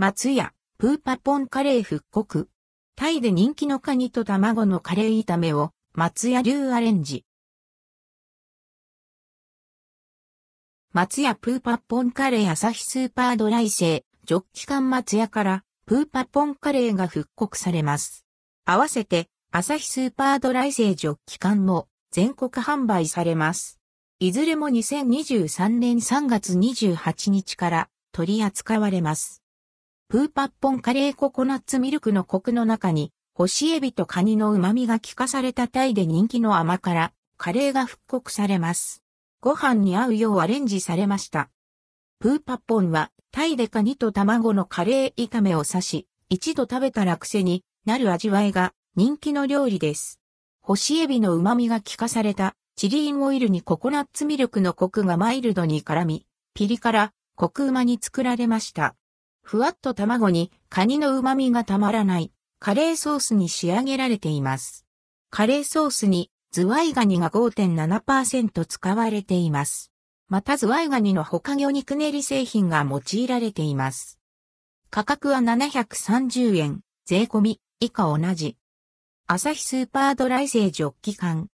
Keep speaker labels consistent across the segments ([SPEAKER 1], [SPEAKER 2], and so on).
[SPEAKER 1] 松屋、プーパポンカレー復刻。タイで人気のカニと卵のカレー炒めを松屋流アレンジ。松屋プーパポンカレー朝日スーパードライ製、ジョッキ缶松屋からプーパポンカレーが復刻されます。合わせて朝日スーパードライ製ジョッキ缶も全国販売されます。いずれも2023年3月28日から取り扱われます。プーパッポンカレーココナッツミルクのコクの中に、干しエビとカニの旨味が効かされたタイで人気の甘辛、カレーが復刻されます。ご飯に合うようアレンジされました。プーパッポンは、タイでカニと卵のカレー炒めを指し、一度食べたら癖になる味わいが人気の料理です。干しエビの旨味が効かされたチリンオイルにココナッツミルクのコクがマイルドに絡み、ピリ辛、コク旨に作られました。ふわっと卵にカニの旨味がたまらないカレーソースに仕上げられています。カレーソースにズワイガニが5.7%使われています。またズワイガニの他魚肉練り製品が用いられています。価格は730円、税込み、以下同じ。アサヒスーパードライ製ジョッキ缶。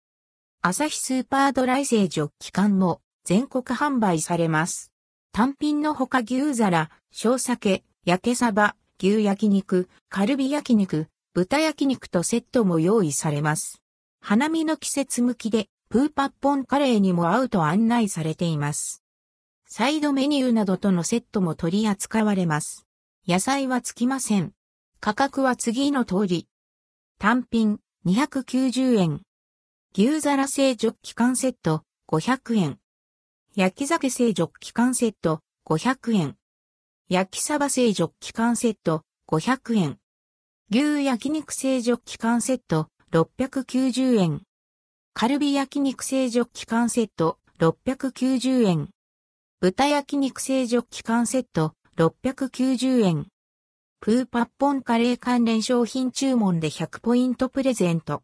[SPEAKER 1] アサヒスーパードライ製ジョッキ缶も全国販売されます。単品のほか牛皿、小酒、焼けサバ、牛焼肉、カルビ焼肉、豚焼肉とセットも用意されます。花見の季節向きで、プーパッポンカレーにも合うと案内されています。サイドメニューなどとのセットも取り扱われます。野菜はつきません。価格は次の通り。単品290円。牛皿製ジョッキ缶セット500円。焼き酒製ジョッキ缶セット500円。焼きサバ製ジョッキ缶セット500円。牛焼肉製ジョッキ缶セット690円。カルビ焼肉製ジョッキ缶セット690円。豚焼肉製ジョッキ缶セット690円。プーパッポンカレー関連商品注文で100ポイントプレゼント。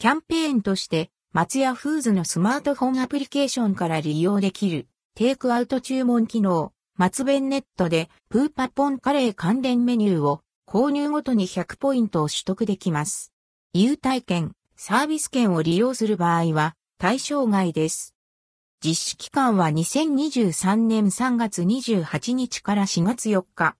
[SPEAKER 1] キャンペーンとして、松屋フーズのスマートフォンアプリケーションから利用できる、テイクアウト注文機能、松弁ネットで、プーパポンカレー関連メニューを、購入ごとに100ポイントを取得できます。優待券、サービス券を利用する場合は、対象外です。実施期間は2023年3月28日から4月4日。